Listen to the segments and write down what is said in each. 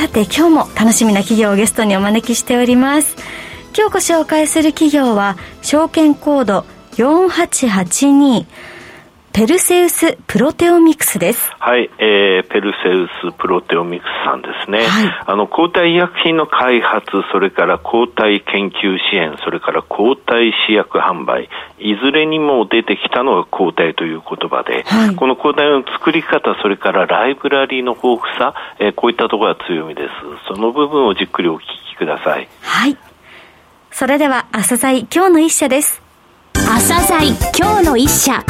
さて今日も楽しみな企業をゲストにお招きしております。今日ご紹介する企業は証券コード4882ペルセウスプロテオミクスです。はい、えー、ペルセウスプロテオミクスさんですね。はい、あの、抗体医薬品の開発、それから抗体研究支援、それから抗体試薬販売、いずれにも出てきたのが抗体という言葉で、はい、この抗体の作り方、それからライブラリーの豊富さ、えー、こういったところが強みです。その部分をじっくりお聞きください。はい。それでは、朝鮮今日の一社です。朝鮮今日の一社。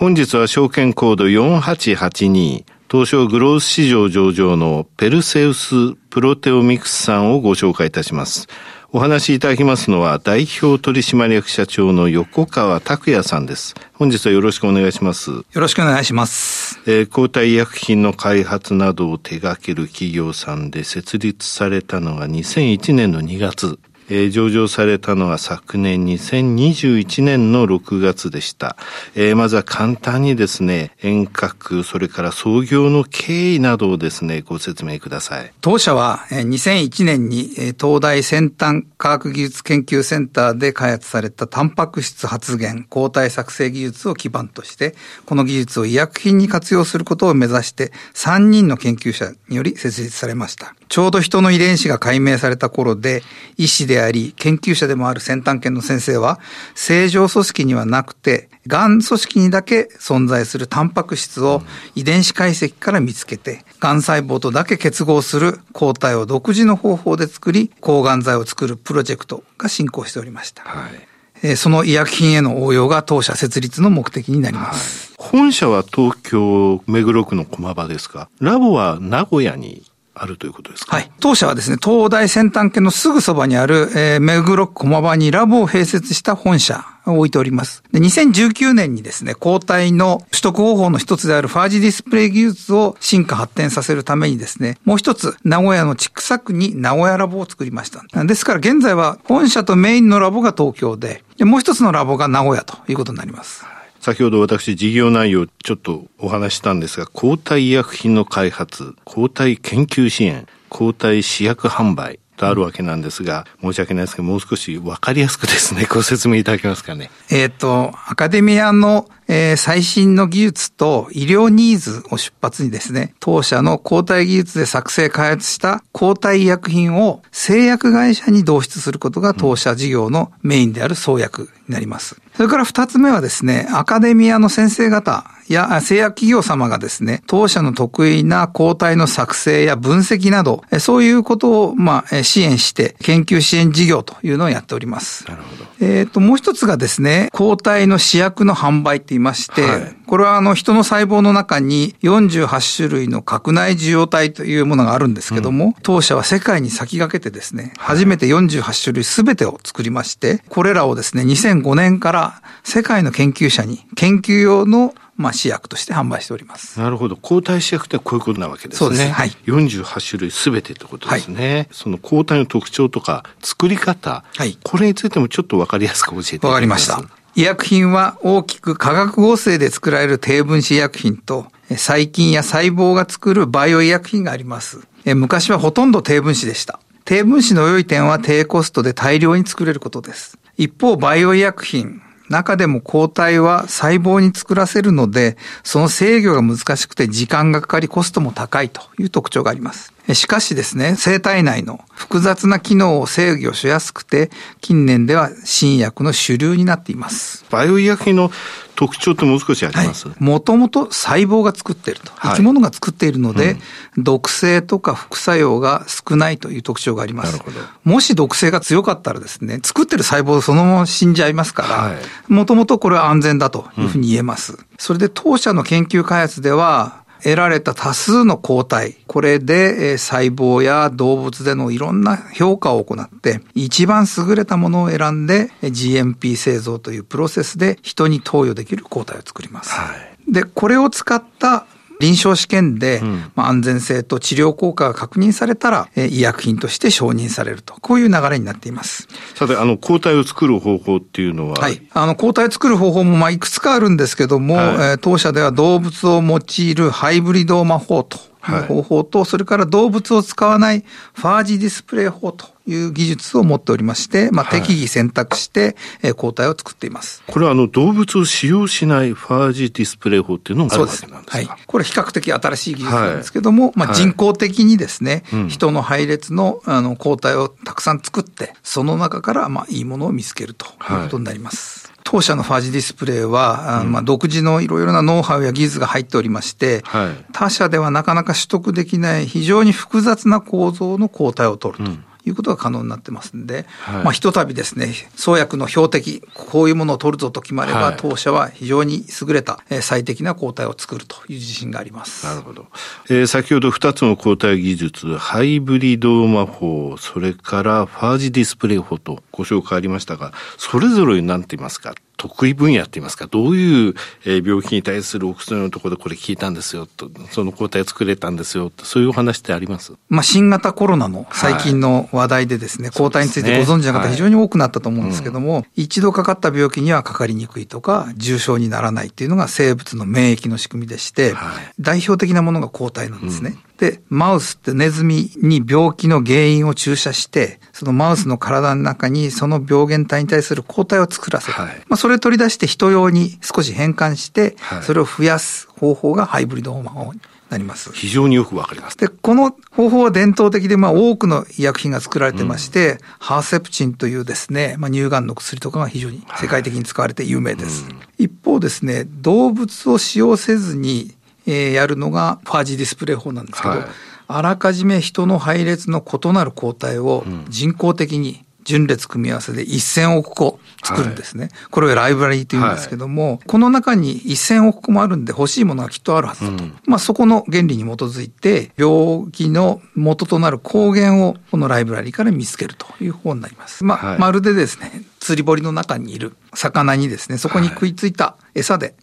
本日は証券コード4882東証グロース市場上場のペルセウスプロテオミクスさんをご紹介いたします。お話しいただきますのは代表取締役社長の横川拓也さんです。本日はよろしくお願いします。よろしくお願いします。えー、抗体医薬品の開発などを手掛ける企業さんで設立されたのが2001年の2月。えー、上場されたのは昨年2021年の6月でした。えー、まずは簡単にですね、遠隔、それから創業の経緯などをですね、ご説明ください。当社は2001年に東大先端科学技術研究センターで開発されたタンパク質発現、抗体作成技術を基盤として、この技術を医薬品に活用することを目指して3人の研究者により設立されました。ちょうど人の遺伝子が解明された頃で、医師であり、研究者でもある先端研の先生は、正常組織にはなくて、癌組織にだけ存在するタンパク質を遺伝子解析から見つけて、癌細胞とだけ結合する抗体を独自の方法で作り、抗がん剤を作るプロジェクトが進行しておりました。はいその医薬品への応用が当社設立の目的になります。はい、本社は東京目黒区の駒場ですか？ラボは名古屋にあるということですか？はい。当社はですね、東大先端系のすぐそばにある、えー、目黒区駒場にラボを併設した本社を置いております。で、2019年にですね、抗体の取得方法の一つであるファージディスプレイ技術を進化発展させるためにですね、もう一つ、名古屋の千種区に名古屋ラボを作りました。ですから現在は本社とメインのラボが東京で、でもう一つのラボが名古屋ということになります。先ほど私事業内容ちょっとお話したんですが、抗体医薬品の開発、抗体研究支援、抗体試薬販売、とあるわけなんですが、申し訳ないですけど、もう少しわかりやすくですね、ご説明いただけますかね。えっ、と、アカデミアの、えー、最新の技術と医療ニーズを出発にですね、当社の抗体技術で作成開発した抗体医薬品を製薬会社に導出することが当社事業のメインである創薬になります。それから二つ目はですね、アカデミアの先生方や製薬企業様がですね、当社の得意な抗体の作成や分析など、そういうことを、まあ、支援して、研究支援事業というのをやっております。なるほど。えっ、と、もう一つがですね、抗体の試薬の販売って言いまして、はい、これはあの、人の細胞の中に48種類の核内受容体というものがあるんですけども、うん、当社は世界に先駆けてですね、初めて48種類すべてを作りまして、これらをですね、2005年から世界の研究者に研究用のまあ、試薬として販売しております。なるほど。抗体試薬ってこういうことなわけですね。そうですね。はい。48種類すべてってことですね。はい、その抗体の特徴とか作り方、はい、これについてもちょっとわかりやすく教えていただわかりました。医薬品は大きく化学合成で作られる低分子医薬品と、細菌や細胞が作るバイオ医薬品があります。昔はほとんど低分子でした。低分子の良い点は低コストで大量に作れることです。一方、バイオ医薬品、中でも抗体は細胞に作らせるので、その制御が難しくて時間がかかりコストも高いという特徴があります。しかしですね、生体内の複雑な機能を制御しやすくて、近年では新薬の主流になっています。バイオ医薬品の特徴ってもう少しあります？もともと細胞が作っていると。生き物が作っているので、うん、毒性とか副作用が少ないという特徴があります。もし毒性が強かったらですね、作ってる細胞そのまま死んじゃいますから、もともとこれは安全だというふうに言えます。うん、それで当社の研究開発では、得られた多数の抗体、これで細胞や動物でのいろんな評価を行って、一番優れたものを選んで GMP 製造というプロセスで人に投与できる抗体を作ります。はい、で、これを使った臨床試験で、まあ、安全性と治療効果が確認されたら、え医薬品として承認されると、こういう流れになっています。さて、あの、抗体を作る方法っていうのは？はい。あの、抗体を作る方法も、まあ、いくつかあるんですけども、はい、えー、当社では動物を用いるハイブリド魔法という方法と、はい、それから動物を使わないファージディスプレイ法という技術を持っておりまして、まあ、適宜選択して、え抗体を作っています。これはあの動物を使用しないファージディスプレイ法っていうのもあるわけなんですか？はい。これ比較的新しい技術なんですけども、はい、まあ、人工的にですね、はい、人の配列のあの抗体をたくさん作って、その中からまあいいものを見つけるということになります。当社のファージディスプレイは、うん、まあ、独自のいろいろなノウハウや技術が入っておりまして、はい、他社ではなかなか取得できない非常に複雑な構造の抗体を取ると。うんいうことが可能になってますんで、はい、まあ、ひとたびですね、創薬の標的、こういうものを取るぞと決まれば、はい、当社は非常に優れた、え最適な抗体を作るという自信があります。なるほど。えー、先ほど2つの抗体技術、ハイブリド魔法、それからファージディスプレイ法とご紹介ありましたが、それぞれに何て言いますか？得意分野って言いますか、どういう病気に対するお薬のところでこれ聞いたんですよと、その抗体作れたんですよと、そういうお話ってあります？まあ、新型コロナの最近の話題でですね、はい、抗体についてご存知の方非常に多くなったと思うんですけども、はいうん、一度かかった病気にはかかりにくいとか、重症にならないっていうのが生物の免疫の仕組みでして、はい、代表的なものが抗体なんですね。うん。で、マウスってネズミに病気の原因を注射して、そのマウスの体の中にその病原体に対する抗体を作らせる。はい、まあ、それを取り出して人用に少し変換して、それを増やす方法がハイブリッドホーマーになります。非常によくわかります。で、この方法は伝統的で、まあ、多くの医薬品が作られてまして、うん、ハーセプチンというですね、まあ、乳がんの薬とかが非常に世界的に使われて有名です。はいうん、一方ですね、動物を使用せずに、えー、やるのがファージディスプレイ法なんですけど、はい、あらかじめ人の配列の異なる抗体を人工的に順列組み合わせで1000億個作るんですね。はい、これをライブラリーというんですけども、はい、この中に1000億個もあるんで欲しいものがきっとあるはずだと。うん、まあそこの原理に基づいて、病気の元となる抗原をこのライブラリーから見つけるという方になります。まあ、はい、まるでですね、釣り堀の中にいる魚にですね、そこに食いついた餌で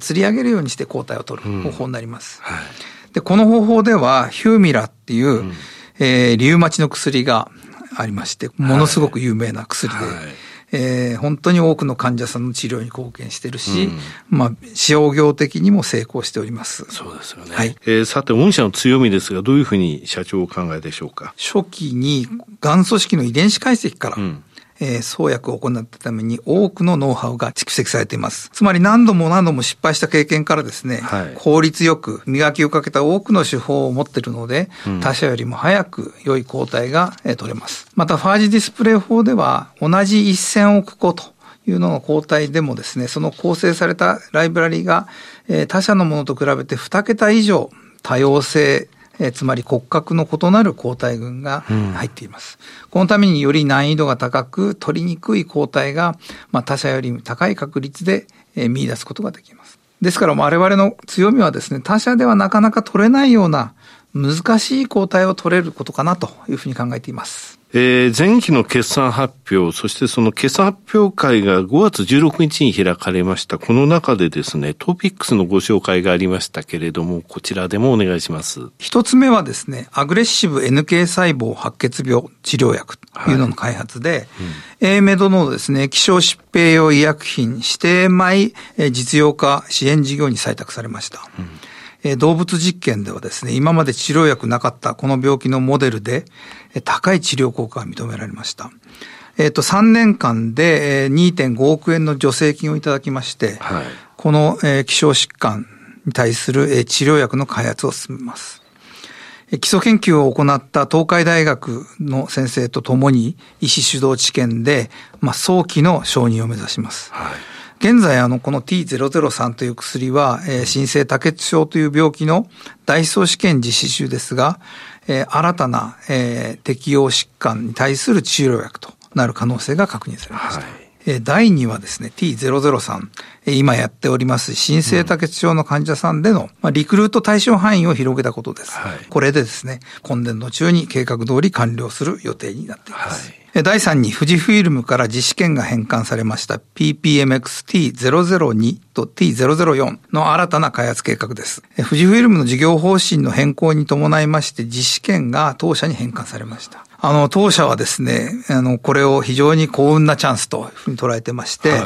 釣り上げるようにして抗体を取る方法になります。うんで、この方法では、ヒューミラっていう、うん、えー、リウマチの薬がありまして、ものすごく有名な薬で、はい、えー、本当に多くの患者さんの治療に貢献してるし、うん、まあ、商業的にも成功しております。そうですよね。はい。えー、さて、御社の強みですが、どういうふうに社長お考えでしょうか？初期に、がん組織の遺伝子解析から、うんえー、創薬を行ったために多くのノウハウが蓄積されています。つまり何度も何度も失敗した経験からですね、はい、効率よく磨きをかけた多くの手法を持っているので、うん、他社よりも早く良い抗体が、えー、取れます。また、ファージディスプレイ法では同じ1000億個というのの抗体でもですね、その構成されたライブラリが、えー、他社のものと比べて2桁以上多様性えー、つまり骨格の異なる抗体群が入っています。うん、このためにより難易度が高く、取りにくい抗体が、まあ、他社より高い確率で、えー、見出すことができます。ですから我々の強みはですね、他社ではなかなか取れないような難しい抗体を取れることかなというふうに考えています。えー、前期の決算発表、そしてその決算発表会が5月16日に開かれました。この中でですね、トピックスのご紹介がありましたけれども、こちらでもお願いします。一つ目はですね、アグレッシブ NK 細胞白血病治療薬というのの開発で、はいうん、A メドのですね、希少疾病用医薬品指定米実用化支援事業に採択されました。うんえ動物実験ではですね、今まで治療薬なかったこの病気のモデルで、え高い治療効果が認められました。えっ、と、3年間で2.5億円の助成金をいただきまして、はい、この、え希少疾患に対する、え治療薬の開発を進めます。基礎研究を行った東海大学の先生と共に医師主導治験で、まあ、早期の承認を目指します。はい現在、あの、この T003 という薬は、えー、新生多血症という病気の大思想試験実施中ですが、えー、新たな、えー、適応疾患に対する治療薬となる可能性が確認されました。はい第2はですね、T003、今やっております新生多血症の患者さんでの、まあ、リクルート対象範囲を広げたことです。はい、これでですね、今年度中に計画通り完了する予定になっています。はい第3に富士フィルムから実試験が返還されました PPMX-T002 と T004 の新たな開発計画です。富士フィルムの事業方針の変更に伴いまして実試験が当社に返還されました。あの、当社はですね、あの、これを非常に幸運なチャンスというふうに捉えてまして、はい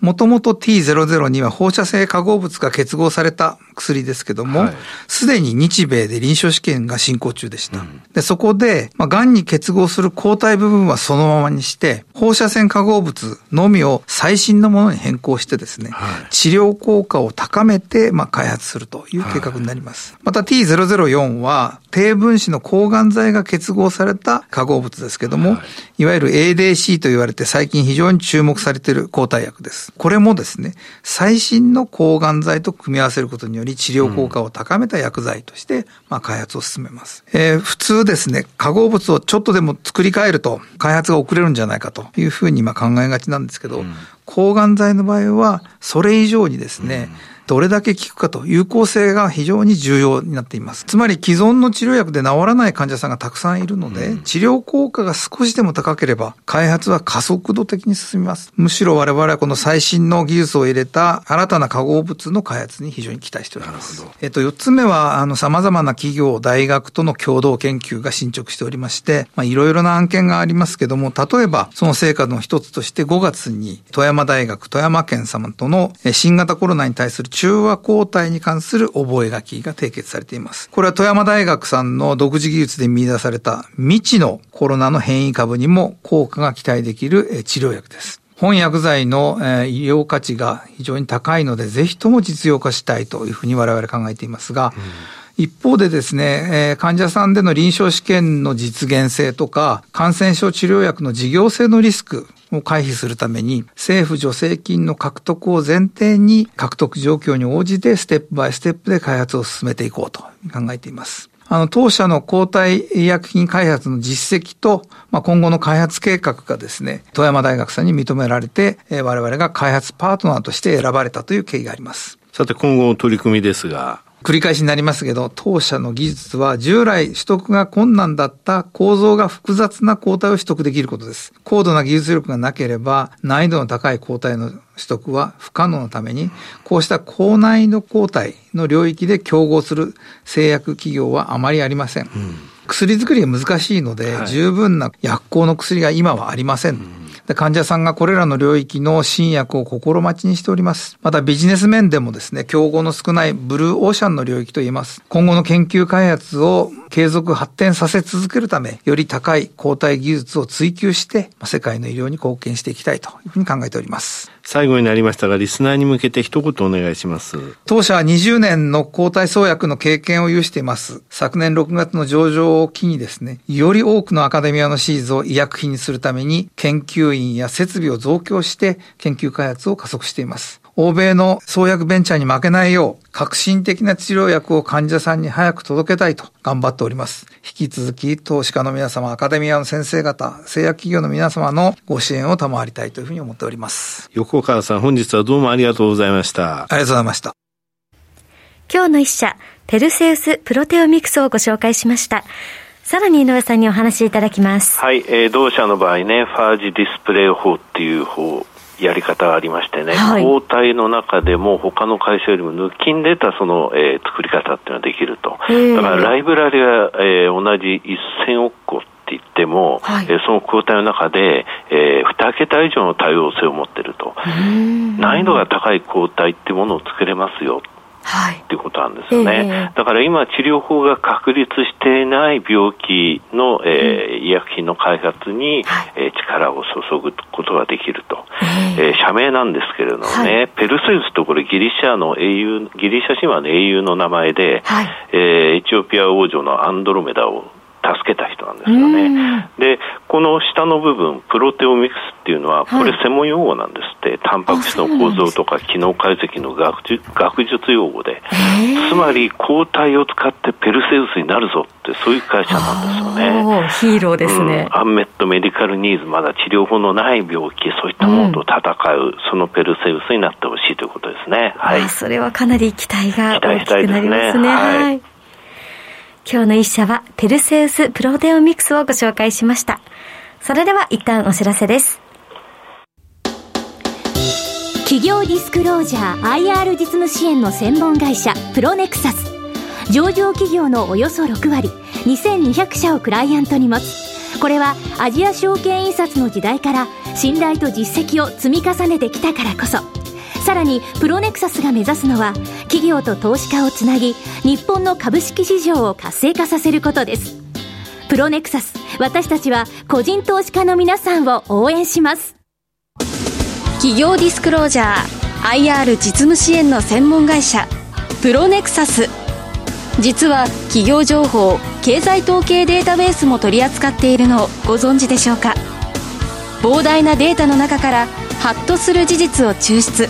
もともと T00 には放射性化合物が結合された薬ですけども、す、で、に日米で臨床試験が進行中でした。うん、でそこで、まあ、癌に結合する抗体部分はそのままにして、放射線化合物のみを最新のものに変更してですね、はい、治療効果を高めて、まあ、開発するという計画になります。はい、また T004 は、低分子の抗がん剤が結合された化合物ですけども、はい、いわゆる ADC と言われて最近非常に注目されている抗体薬です。これもですね、最新の抗がん剤と組み合わせることにより治療効果を高めた薬剤として、まあ、開発を進めます。えー、普通ですね、化合物をちょっとでも作り変えると開発が遅れるんじゃないかというふうにまあ考えがちなんですけど、うん、抗がん剤の場合はそれ以上にですね、うんどれだけ効くかと有効性が非常に重要になっています。つまり既存の治療薬で治らない患者さんがたくさんいるので、治療効果が少しでも高ければ、開発は加速度的に進みます。むしろ我々はこの最新の技術を入れた新たな化合物の開発に非常に期待しております。えっと、四つ目は、あの、様々な企業、大学との共同研究が進捗しておりまして、まあ、いろいろな案件がありますけども、例えば、その成果の一つとして5月に富山大学、富山県様との新型コロナに対する中和抗体体に関する覚書が締結されています。これは富山大学さんの独自技術で見出された未知のコロナの変異株にも効果が期待できる治療薬です。本薬剤の医療価値が非常に高いので、ぜひとも実用化したいというふうに我々考えていますが、うん一方でですね、患者さんでの臨床試験の実現性とか、感染症治療薬の事業性のリスク、を回避するために、政府助成金の獲得を前提に、獲得状況に応じてステップバイステップで開発を進めていこうと考えています。あの、当社の抗体医薬品開発の実績と、まあ、今後の開発計画がですね、富山大学さんに認められて、我々が開発パートナーとして選ばれたという経緯があります。さて、今後の取り組みですが、繰り返しになりますけど、当社の技術は従来取得が困難だった構造が複雑な抗体を取得できることです。高度な技術力がなければ難易度の高い抗体の取得は不可能のために、こうした高難易度抗体の領域で競合する製薬企業はあまりありません。うん、薬作りが難しいので、はい、十分な薬効の薬が今はありません。うん患者さんがこれらの領域の新薬を心待ちにしております。またビジネス面でもですね、競合の少ないブルーオーシャンの領域と言えます。今後の研究開発を継続発展させ続けるため、より高い抗体技術を追求して、世界の医療に貢献していきたいというふうに考えております。最後になりましたが、リスナーに向けて一言お願いします。当社は20年の抗体創薬の経験を有しています。昨年6月の上場を機にですね、より多くのアカデミアのシーズを医薬品にするために、研究員や設備を増強して研究開発を加速しています。欧米の創薬ベンチャーに負けないよう、革新的な治療薬を患者さんに早く届けたいと頑張っております。引き続き、投資家の皆様、アカデミアの先生方、製薬企業の皆様のご支援を賜りたいというふうに思っております。横川さん、本日はどうもありがとうございました。ありがとうございました。今日の一社、ペルセウスプロテオミクスをご紹介しました。さらに井上さんにお話しいただきます。はい、えー、同社の場合ね、ファージディスプレイ法っていう方やり方がありましてね、はい、抗体の中でも他の会社よりも抜きんでたその、えー、作り方っていうのができると。だからライブラリは、えー、同じ1000億個って言っても、はい、えー、その抗体の中で、えー、2桁以上の多様性を持っていると。難易度が高い抗体っていうものを作れますよ。はい、っていうことなんですよね、えー、だから今、治療法が確立していない病気の、えー、医薬品の開発に、はい、えー、力を注ぐことができると、えー、えー、社名なんですけれどもね、はい、ペルセウスとこれギリシャの英雄、ギリシャ神話の英雄の名前で、はい、えー、エチオピア王女のアンドロメダをけた人なんですよね。で、この下の部分、プロテオミクスっていうのは、これ専門用語なんですって、タンパク質の構造とか機能解析の学学術用語で、つまり抗体を使ってペルセウスになるぞって、そういう会社なんですよね。ヒーローですね、うん、アンメットメディカルニーズ、まだ治療法のない病気、そういったものと戦う、うん、そのペルセウスになってほしいということですね。はい。それはかなり期待が大きくなりますね。はい、はい今日の一社はペルセウスプロテオミクスをご紹介しました。それでは一旦お知らせです。企業ディスクロージャー IR 実務支援の専門会社プロネクサス。上場企業のおよそ6割、2200社をクライアントに持つ。これはアジア証券印刷の時代から信頼と実績を積み重ねてきたからこそ。さらにプロネクサスが目指すのは企業と投資家をつなぎ日本の株式市場を活性化させることです。プロネクサス私たちは個人投資家の皆さんを応援します。企業ディスクロージャー IR 実務支援の専門会社プロネクサス。実は企業情報経済統計データベースも取り扱っているのをご存知でしょうか？膨大なデータの中からハッとする事実を抽出。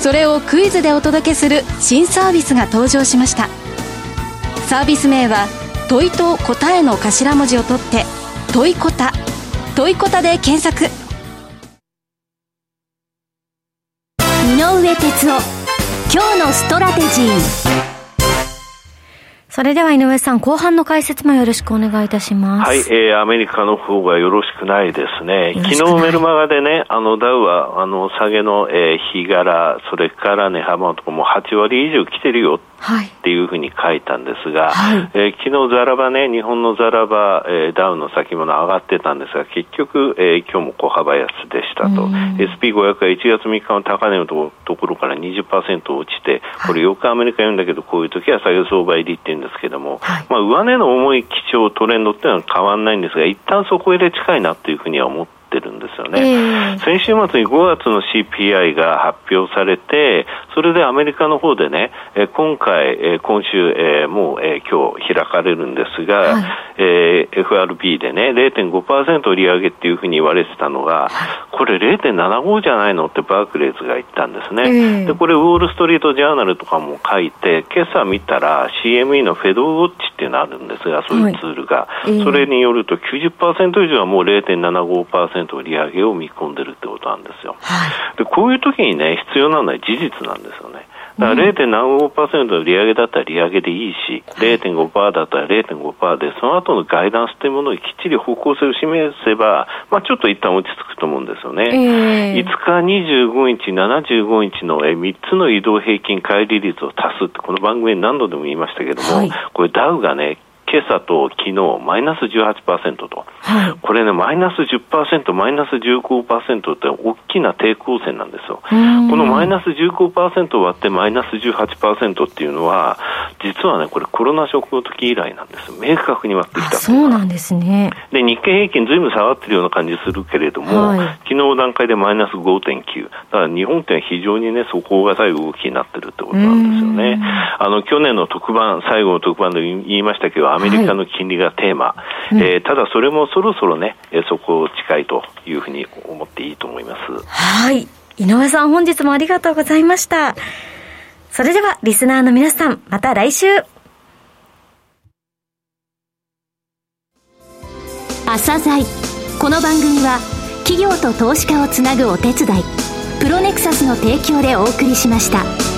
それをクイズでお届けする新サービスが登場しました。サービス名は問いと答えの頭文字を取って問いこた問いこたで検索。井上哲夫今日のストラテジー。それでは井上さん、後半の解説もよろしくお願いいたします。はい、えー、アメリカの方がよろしくないですね。昨日メルマガでね、あの、ダウは、あの、下げの、えー、日柄、それから値幅とかも8割以上来てるよっていうふうに書いたんですが、はい、えー、昨日ザラバね、日本のザラバ、えー、ダウの先物上がってたんですが、結局、えー、今日も小幅安でしたと。SP500 は1月3日の高値のところから20%落ちて、これよくアメリカ言うんだけど、こういう時は下げ相場入りってんですけども、はい、まあ、上値の重い基調トレンドっていうのは変わらないんですが、一旦そこへで近いなというふうには思ってってるんですよね、えー、先週末に5月の CPI が発表されて、それでアメリカの方でね、え今回、え今週、えもう、え今日開かれるんですが、はい、えー、FRB でね、0.5%利上げっていうふうに言われてたのが、これ0.75じゃないのってバークレーズが言ったんですね、えー、でこれ、ウォール・ストリート・ジャーナルとかも書いて、今朝見たら CME のフェドウォッチっていうのあるんですが、そういうツールが、はい、それによると90%以上はもう0.75% 0.5%利上げを見込んでるってことなんですよ。はい、でこういう時にね、必要なのは事実なんですよね。だから0.75%の利上げだったら利上げでいいし、0.5%だったら0.5%で、その後のガイダンスというものをきっちり方向性を示せば、まあ、ちょっと一旦落ち着くと思うんですよね。えー、5日、25日、75日の3つの移動平均乖離率を足すって、この番組で何度でも言いましたけども、はい、これダウがね、今朝と昨日マイナス18%と、はい、これね、マイナス10%、マイナス15%って大きな抵抗線なんですよ。このマイナス15%割ってマイナス18%っていうのは、実はね、これコロナショックの時以来なんです。明確に割ってきたそうなんですね。で、日経平均ずいぶん下がってるような感じするけれども、はい、昨日段階でマイナス5.9。だから日本って非常にね、底堅い動きになってるってことなんですよね。あの、去年の特番、最後の特番で言いましたけど、アメリカの金利がテーマ、はい、えー、ただそれもそろそろね、そこ近いというふうに思っていいと思います。はい。井上さん本日もありがとうございました。それではリスナーの皆さん、また来週朝鮮この番組は企業と投資家をつなぐお手伝いプロネクサスの提供でお送りしました。